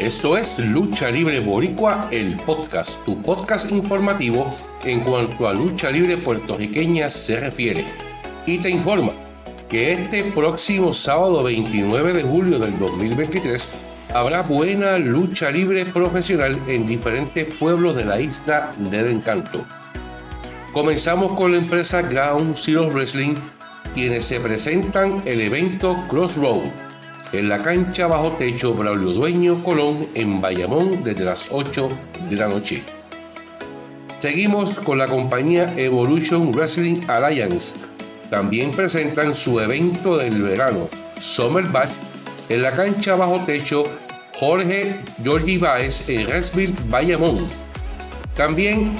Esto es Lucha Libre Boricua, el podcast, tu podcast informativo en cuanto a lucha libre puertorriqueña se refiere. Y te informa que este próximo sábado 29 de julio del 2023 habrá buena lucha libre profesional en diferentes pueblos de la isla del encanto. Comenzamos con la empresa Ground Zero Wrestling, quienes se presentan el evento Crossroad en la cancha bajo techo Braulio Dueño Colón en Bayamón desde las 8 de la noche. Seguimos con la compañía Evolution Wrestling Alliance. También presentan su evento del verano, Summer Bash, en la cancha bajo techo Jorge Georgie Baez en Resville, Bayamón. También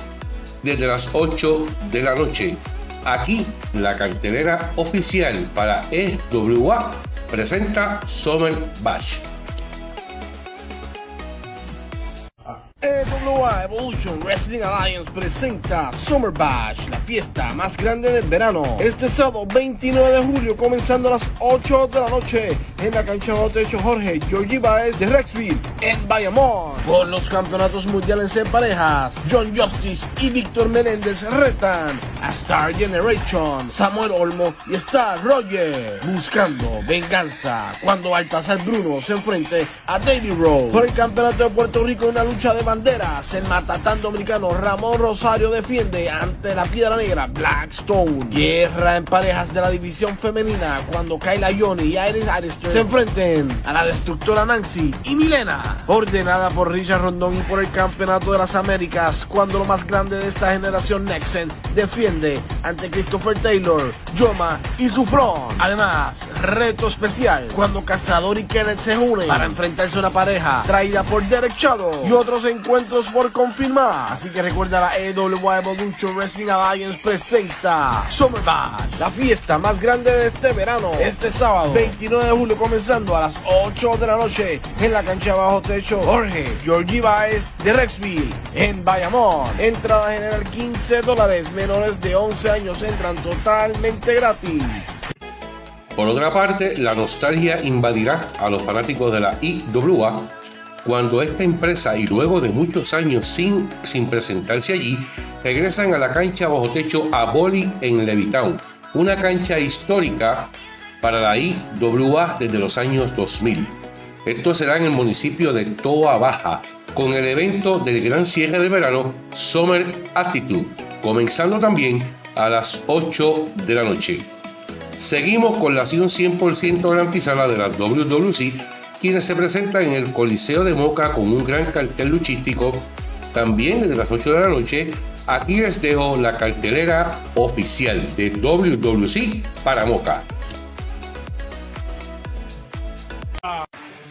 desde las 8 de la noche. Aquí la cartelera oficial para EWA presenta Summer Bash. Evolution Wrestling Alliance presenta Summer Bash, la fiesta más grande del verano. Este sábado 29 de julio, comenzando a las 8 de la noche, en la cancha de techo Jorge Georgie Baez de Rexville, en Bayamón. Por los campeonatos mundiales en parejas, John Justice y Víctor Menéndez retan a Star Generation, Samuel Olmo y Star Roger, buscando venganza cuando Baltasar Bruno se enfrente a David Rowe. Por el campeonato de Puerto Rico, una lucha de banderas, el matatán dominicano Ramón Rosario defiende ante la piedra negra Blackstone. Guerra en parejas de la división femenina cuando Kayla Yoni y Iris Ariston se enfrenten a la destructora Nancy y Milena. Ordenada por Richard Rondón y por el campeonato de las Américas cuando lo más grande de esta generación Nexen defiende ante Christopher Taylor, Yoma y su front. Además, reto especial cuando Cazador y Kenneth se unen para enfrentarse a una pareja traída por Derek Shadow y otros encuentros por confirmar. Así que recuerda la EWA Evolution Wrestling Alliance presenta Summer Bash, la fiesta más grande de este verano. Este sábado 29 de julio comenzando a las 8 de la noche en la cancha bajo techo Jorge Georgie Baez de Rexville en Bayamón. Entrada general 15 dólares, menores de 11 años entran totalmente gratis. Por otra parte, la nostalgia invadirá a los fanáticos de la IWA cuando esta empresa y luego de muchos años sin, sin presentarse allí, regresan a la cancha bajo techo a Boli en Levittown, una cancha histórica para la IWA desde los años 2000. Esto será en el municipio de Toa Baja, con el evento del gran cierre de verano Summer Attitude, comenzando también a las 8 de la noche. Seguimos con la acción 100% garantizada de la WWC quienes se presentan en el Coliseo de Moca con un gran cartel luchístico. También desde las 8 de la noche, aquí les dejo la cartelera oficial de WWC para Moca.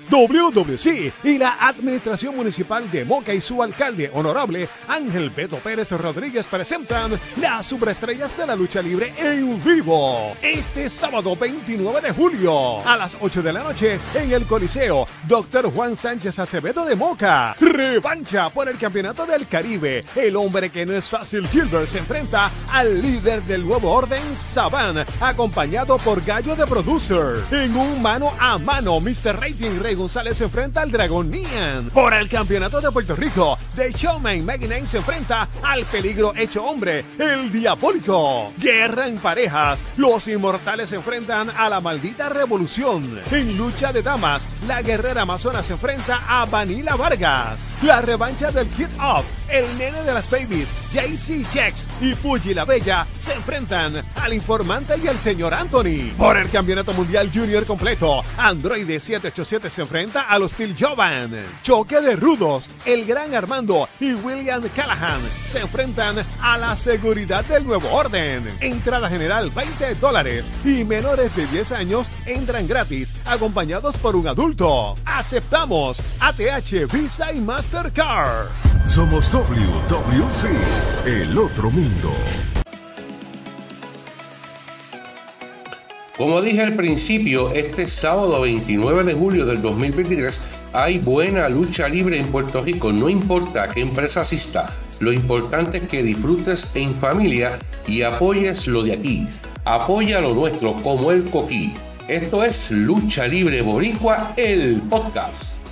WWC y la Administración Municipal de Moca y su alcalde honorable Ángel Beto Pérez Rodríguez presentan las superestrellas de la lucha libre en vivo este sábado 29 de julio a las 8 de la noche en el Coliseo Dr. Juan Sánchez Acevedo de Moca. Revancha por el Campeonato del Caribe. El hombre que no es fácil Gilbert se enfrenta al líder del nuevo orden Saban acompañado por Gallo de Producer. En un mano a mano Mr. Rating Rey González se enfrenta al Dragón Nian. Por el campeonato de Puerto Rico, The Showman Maggie se enfrenta al peligro hecho hombre, el Diabólico. Guerra en parejas, los inmortales se enfrentan a la maldita revolución. En lucha de damas, la guerrera amazona se enfrenta a Vanilla Vargas. La revancha del Kid Up, el nene de las babies, JC Jax y Fuji la Bella se enfrentan al informante y el señor Anthony. Por el campeonato mundial junior completo, Android 787 se enfrenta a los Steel Jovan. Choque de rudos, el gran Armando y William Callahan se enfrentan a la seguridad del nuevo orden. Entrada general 20 dólares y menores de 10 años entran gratis, acompañados por un adulto. Aceptamos ATH, Visa y Mastercard. Somos WWC, el otro mundo. Como dije al principio, este sábado 29 de julio del 2023 hay buena lucha libre en Puerto Rico, no importa qué empresa asista, lo importante es que disfrutes en familia y apoyes lo de aquí. Apoya lo nuestro como el coquí. Esto es Lucha Libre Boricua, el podcast.